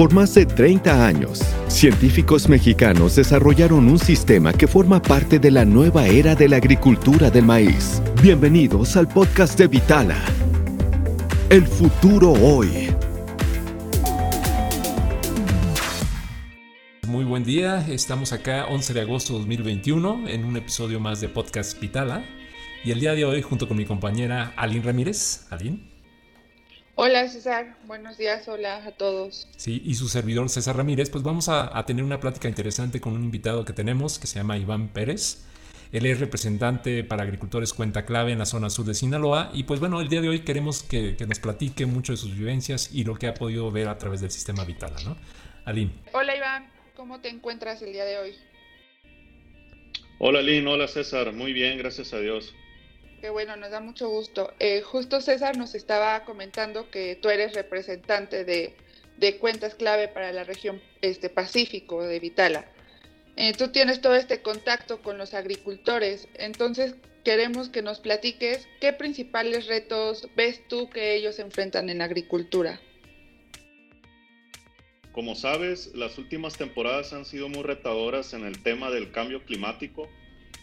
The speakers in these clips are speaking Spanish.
Por más de 30 años, científicos mexicanos desarrollaron un sistema que forma parte de la nueva era de la agricultura del maíz. Bienvenidos al podcast de Vitala. El futuro hoy. Muy buen día, estamos acá 11 de agosto de 2021 en un episodio más de Podcast Vitala. Y el día de hoy junto con mi compañera Aline Ramírez. Aline. Hola César, buenos días, hola a todos. Sí, y su servidor César Ramírez, pues vamos a, tener una plática interesante con un invitado que tenemos que se llama Iván Pérez. Él es representante para agricultores cuenta clave en la zona sur de Sinaloa y pues bueno, el día de hoy queremos que, nos platique mucho de sus vivencias y lo que ha podido ver a través del sistema Vitala, ¿no? Aline. Hola Iván, ¿cómo te encuentras el día de hoy? Hola Aline, hola César, muy bien, gracias a Dios. Qué bueno, nos da mucho gusto. Eh, justo César nos estaba comentando que tú eres representante de, cuentas clave para la región este, Pacífico de Vitala. Eh, tú tienes todo este contacto con los agricultores, entonces queremos que nos platiques qué principales retos ves tú que ellos enfrentan en la agricultura. Como sabes, las últimas temporadas han sido muy retadoras en el tema del cambio climático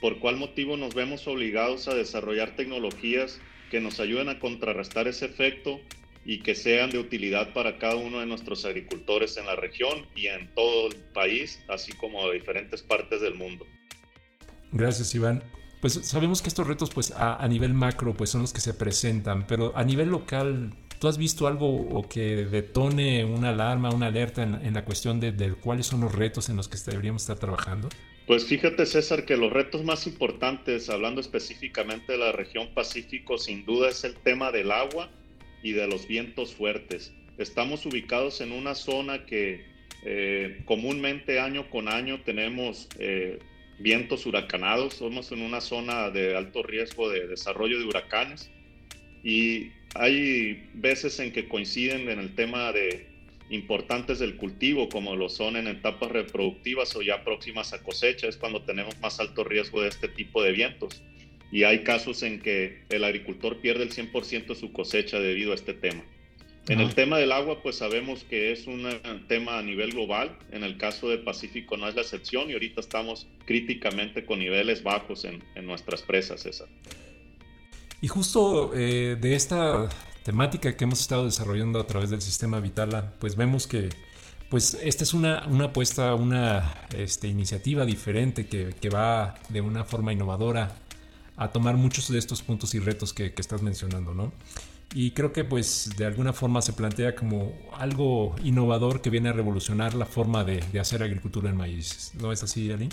por cuál motivo nos vemos obligados a desarrollar tecnologías que nos ayuden a contrarrestar ese efecto y que sean de utilidad para cada uno de nuestros agricultores en la región y en todo el país, así como de diferentes partes del mundo. Gracias, Iván. Pues sabemos que estos retos, pues a, nivel macro, pues son los que se presentan, pero a nivel local, ¿tú has visto algo o que detone una alarma, una alerta en, la cuestión de, de, cuáles son los retos en los que deberíamos estar trabajando? Pues fíjate César que los retos más importantes, hablando específicamente de la región Pacífico, sin duda es el tema del agua y de los vientos fuertes. Estamos ubicados en una zona que eh, comúnmente año con año tenemos eh, vientos huracanados, somos en una zona de alto riesgo de desarrollo de huracanes y hay veces en que coinciden en el tema de importantes del cultivo, como lo son en etapas reproductivas o ya próximas a cosecha, es cuando tenemos más alto riesgo de este tipo de vientos. Y hay casos en que el agricultor pierde el 100% de su cosecha debido a este tema. En el tema del agua, pues sabemos que es un tema a nivel global. En el caso de Pacífico no es la excepción y ahorita estamos críticamente con niveles bajos en, nuestras presas, César. Y justo eh, de esta temática que hemos estado desarrollando a través del sistema Vitala, pues vemos que pues esta es una, una apuesta, una este, iniciativa diferente que, que, va de una forma innovadora a tomar muchos de estos puntos y retos que, que, estás mencionando, ¿no? Y creo que pues de alguna forma se plantea como algo innovador que viene a revolucionar la forma de, de hacer agricultura en maíz. ¿No es así, Ali?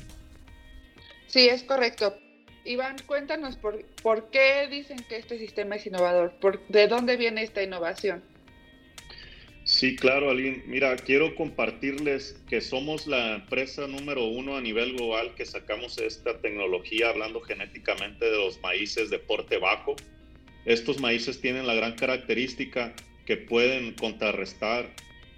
Sí, es correcto. Iván, cuéntanos por, por qué dicen que este sistema es innovador, de dónde viene esta innovación. Sí, claro, Aline. Mira, quiero compartirles que somos la empresa número uno a nivel global que sacamos esta tecnología hablando genéticamente de los maíces de porte bajo. Estos maíces tienen la gran característica que pueden contrarrestar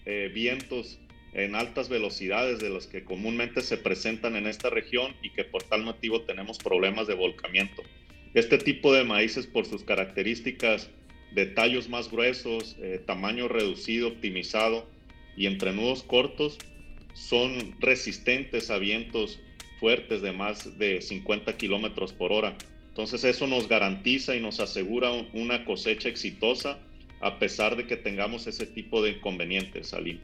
eh, vientos en altas velocidades de los que comúnmente se presentan en esta región y que por tal motivo tenemos problemas de volcamiento. Este tipo de maíces por sus características de tallos más gruesos, eh, tamaño reducido, optimizado y entrenudos cortos, son resistentes a vientos fuertes de más de 50 kilómetros por hora. Entonces eso nos garantiza y nos asegura una cosecha exitosa a pesar de que tengamos ese tipo de inconvenientes, Salim.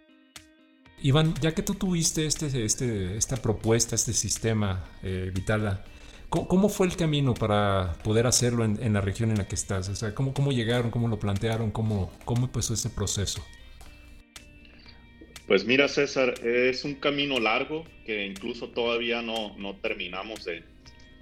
Iván, ya que tú tuviste este, este, esta propuesta, este sistema eh, Vitala, ¿cómo, fue el camino para poder hacerlo en, la región en la que estás? O sea, ¿cómo, cómo llegaron, cómo lo plantearon, cómo, cómo empezó ese proceso? Pues mira, César, es un camino largo que incluso todavía no, no terminamos de,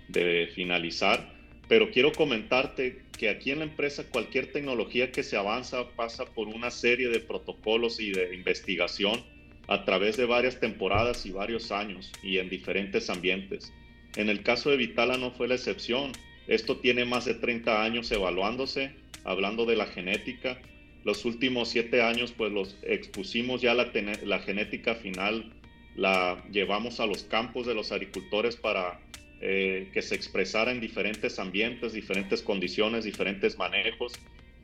de finalizar, pero quiero comentarte que aquí en la empresa cualquier tecnología que se avanza pasa por una serie de protocolos y de investigación a través de varias temporadas y varios años y en diferentes ambientes. En el caso de Vitala no fue la excepción. Esto tiene más de 30 años evaluándose, hablando de la genética. Los últimos siete años pues los expusimos ya la, la genética final, la llevamos a los campos de los agricultores para eh, que se expresara en diferentes ambientes, diferentes condiciones, diferentes manejos.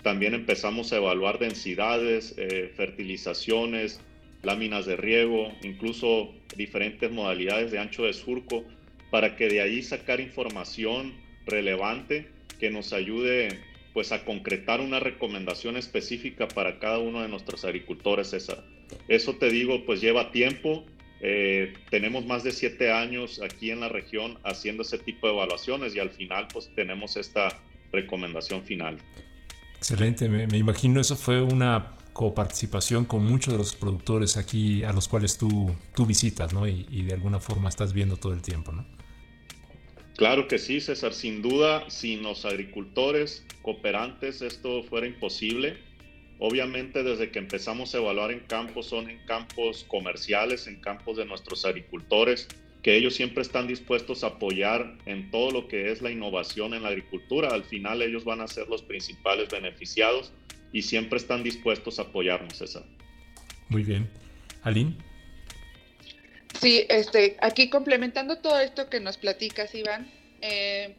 También empezamos a evaluar densidades, eh, fertilizaciones, láminas de riego, incluso diferentes modalidades de ancho de surco, para que de ahí sacar información relevante que nos ayude pues a concretar una recomendación específica para cada uno de nuestros agricultores, César. Eso te digo, pues lleva tiempo. Eh, tenemos más de siete años aquí en la región haciendo ese tipo de evaluaciones y al final pues tenemos esta recomendación final. Excelente, me, imagino eso fue una coparticipación con muchos de los productores aquí a los cuales tú, tú visitas, ¿no? Y, de alguna forma estás viendo todo el tiempo, ¿no? Claro que sí, César. Sin duda, sin los agricultores cooperantes esto fuera imposible. Obviamente desde que empezamos a evaluar en campos son en campos comerciales, en campos de nuestros agricultores, que ellos siempre están dispuestos a apoyar en todo lo que es la innovación en la agricultura. Al final ellos van a ser los principales beneficiados y siempre están dispuestos a apoyarnos, César. Muy bien. Aline. Sí, este, aquí complementando todo esto que nos platicas, Iván, eh,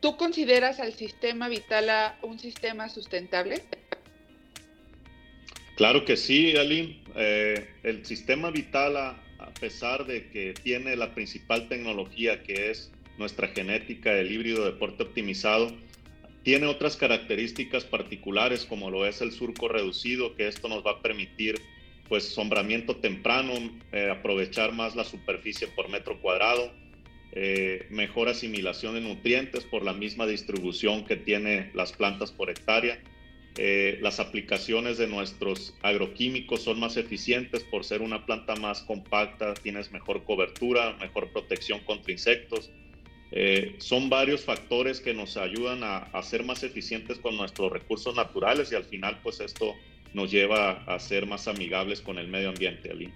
¿tú consideras al sistema Vitala un sistema sustentable? Claro que sí, Aline. Eh, el sistema Vitala, a pesar de que tiene la principal tecnología que es nuestra genética del híbrido deporte optimizado, tiene otras características particulares como lo es el surco reducido, que esto nos va a permitir pues sombramiento temprano, eh, aprovechar más la superficie por metro cuadrado, eh, mejor asimilación de nutrientes por la misma distribución que tiene las plantas por hectárea. Eh, las aplicaciones de nuestros agroquímicos son más eficientes por ser una planta más compacta, tienes mejor cobertura, mejor protección contra insectos. Son varios factores que nos ayudan a, a, ser más eficientes con nuestros recursos naturales y al final pues esto nos lleva a ser más amigables con el medio ambiente, Ali.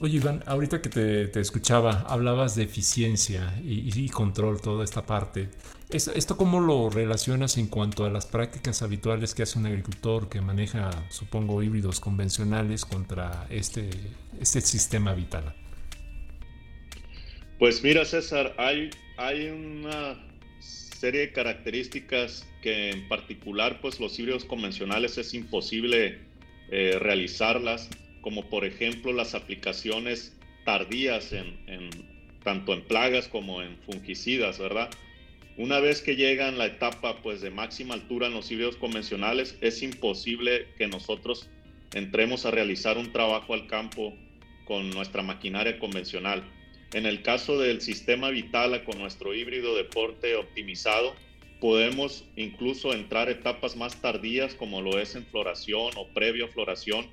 Oye, Iván, ahorita que te, escuchaba, hablabas de eficiencia y, control, toda esta parte. ¿Esto cómo lo relacionas en cuanto a las prácticas habituales que hace un agricultor que maneja, supongo, híbridos convencionales contra este, este sistema vital? Pues mira, César, hay, hay una serie de características que en particular pues los híbridos convencionales es imposible eh, realizarlas, como por ejemplo las aplicaciones tardías en, tanto en plagas como en fungicidas, ¿verdad? Una vez que llegan la etapa pues de máxima altura en los híbridos convencionales, es imposible que nosotros entremos a realizar un trabajo al campo con nuestra maquinaria convencional. En el caso del sistema Vitala con nuestro híbrido deporte optimizado, podemos incluso entrar etapas más tardías como lo es en floración o previo a floración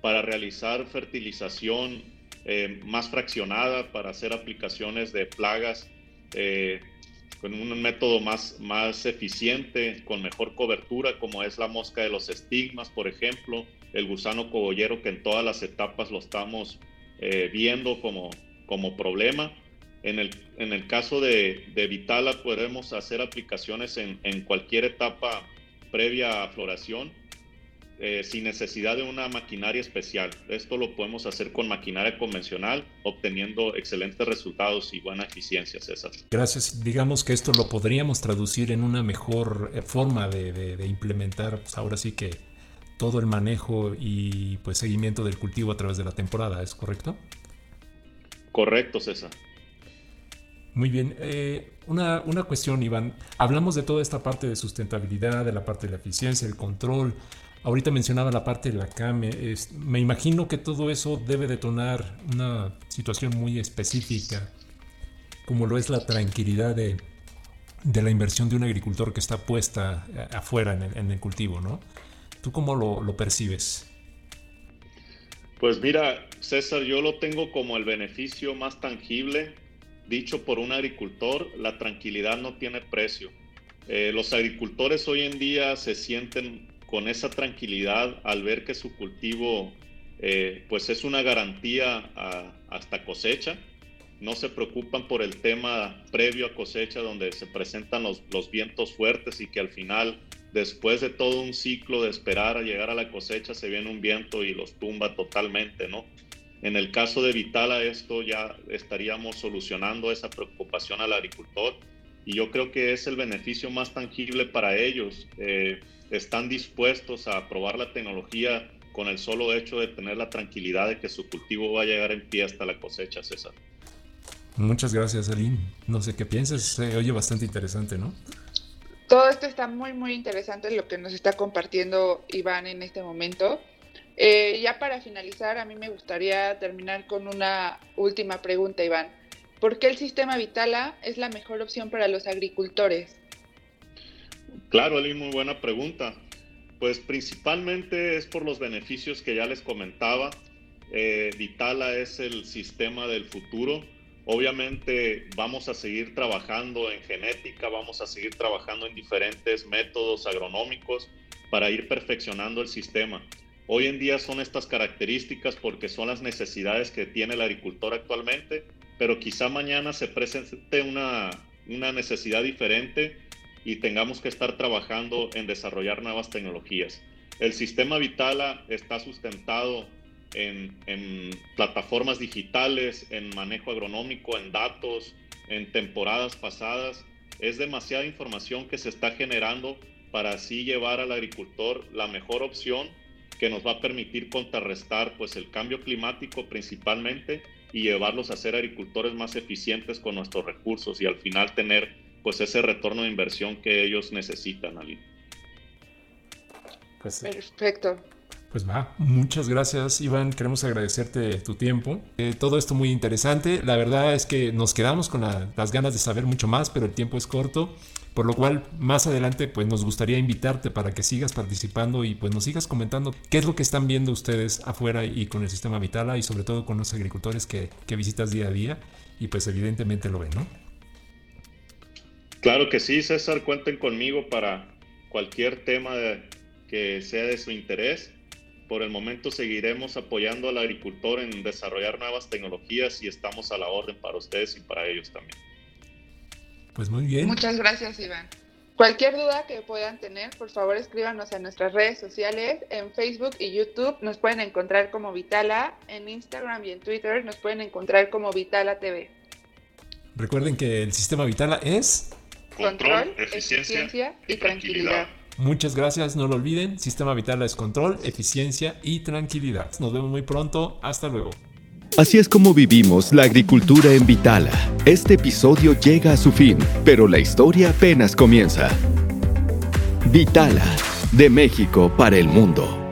para realizar fertilización eh, más fraccionada, para hacer aplicaciones de plagas eh, con un método más, más eficiente, con mejor cobertura, como es la mosca de los estigmas, por ejemplo, el gusano cogollero que en todas las etapas lo estamos eh, viendo como, como problema. En el, en el caso de, de, Vitala podemos hacer aplicaciones en, en, cualquier etapa previa a floración eh, sin necesidad de una maquinaria especial. Esto lo podemos hacer con maquinaria convencional, obteniendo excelentes resultados y buena eficiencia, César. Gracias. Digamos que esto lo podríamos traducir en una mejor eh, forma de, de, de implementar, pues ahora sí que todo el manejo y pues seguimiento del cultivo a través de la temporada, ¿es correcto? Correcto, César. Muy bien. Eh, una, una, cuestión, Iván. Hablamos de toda esta parte de sustentabilidad, de la parte de la eficiencia, el control. Ahorita mencionaba la parte de la CAME. me imagino que todo eso debe detonar una situación muy específica, como lo es la tranquilidad de, de la inversión de un agricultor que está puesta eh, afuera en el, en el cultivo, ¿no? ¿Tú cómo lo, lo percibes? Pues mira, César, yo lo tengo como el beneficio más tangible. Dicho por un agricultor, la tranquilidad no tiene precio. Eh, los agricultores hoy en día se sienten con esa tranquilidad al ver que su cultivo eh, pues es una garantía hasta cosecha. No se preocupan por el tema previo a cosecha donde se presentan los, los vientos fuertes y que al final después de todo un ciclo de esperar a llegar a la cosecha, se viene un viento y los tumba totalmente, ¿no? En el caso de Vitala, esto ya estaríamos solucionando esa preocupación al agricultor y yo creo que es el beneficio más tangible para ellos. Eh, están dispuestos a probar la tecnología con el solo hecho de tener la tranquilidad de que su cultivo va a llegar en pie hasta la cosecha, César. Muchas gracias, Aline. No sé qué piensas, se oye bastante interesante, ¿no? Todo esto está muy, muy interesante lo que nos está compartiendo Iván en este momento. Eh, ya para finalizar, a mí me gustaría terminar con una última pregunta, Iván. ¿Por qué el sistema Vitala es la mejor opción para los agricultores? Claro, Aline, muy buena pregunta. Pues principalmente es por los beneficios que ya les comentaba. Eh, Vitala es el sistema del futuro Obviamente vamos a seguir trabajando en genética, vamos a seguir trabajando en diferentes métodos agronómicos para ir perfeccionando el sistema. Hoy en día son estas características porque son las necesidades que tiene el agricultor actualmente, pero quizá mañana se presente una, una necesidad diferente y tengamos que estar trabajando en desarrollar nuevas tecnologías. El sistema Vitala está sustentado en, plataformas digitales, en manejo agronómico, en datos, en temporadas pasadas. Es demasiada información que se está generando para así llevar al agricultor la mejor opción que nos va a permitir contrarrestar pues el cambio climático principalmente y llevarlos a ser agricultores más eficientes con nuestros recursos y al final tener pues ese retorno de inversión que ellos necesitan, Ali. Pues, Perfecto. Pues va, muchas gracias Iván, queremos agradecerte tu tiempo. Eh, todo esto muy interesante, la verdad es que nos quedamos con las ganas de saber mucho más, pero el tiempo es corto, por lo cual más adelante pues nos gustaría invitarte para que sigas participando y pues nos sigas comentando qué es lo que están viendo ustedes afuera y con el sistema Vitala y sobre todo con los agricultores que, que visitas día a día y pues evidentemente lo ven, ¿no? Claro que sí, César, cuenten conmigo para cualquier tema que sea de su interés por el momento seguiremos apoyando al agricultor en desarrollar nuevas tecnologías y estamos a la orden para ustedes y para ellos también. Pues muy bien. Muchas gracias, Iván. Cualquier duda que puedan tener, por favor escríbanos a nuestras redes sociales. En Facebook y YouTube nos pueden encontrar como Vitala. En Instagram y en Twitter nos pueden encontrar como Vitala TV. Recuerden que el sistema Vitala es control, eficiencia, y, tranquilidad. Muchas gracias, no lo olviden. Sistema Vital es control, eficiencia y tranquilidad. Nos vemos muy pronto. Hasta luego. Así es como vivimos la agricultura en Vitala. Este episodio llega a su fin, pero la historia apenas comienza. Vitala, de México para el mundo.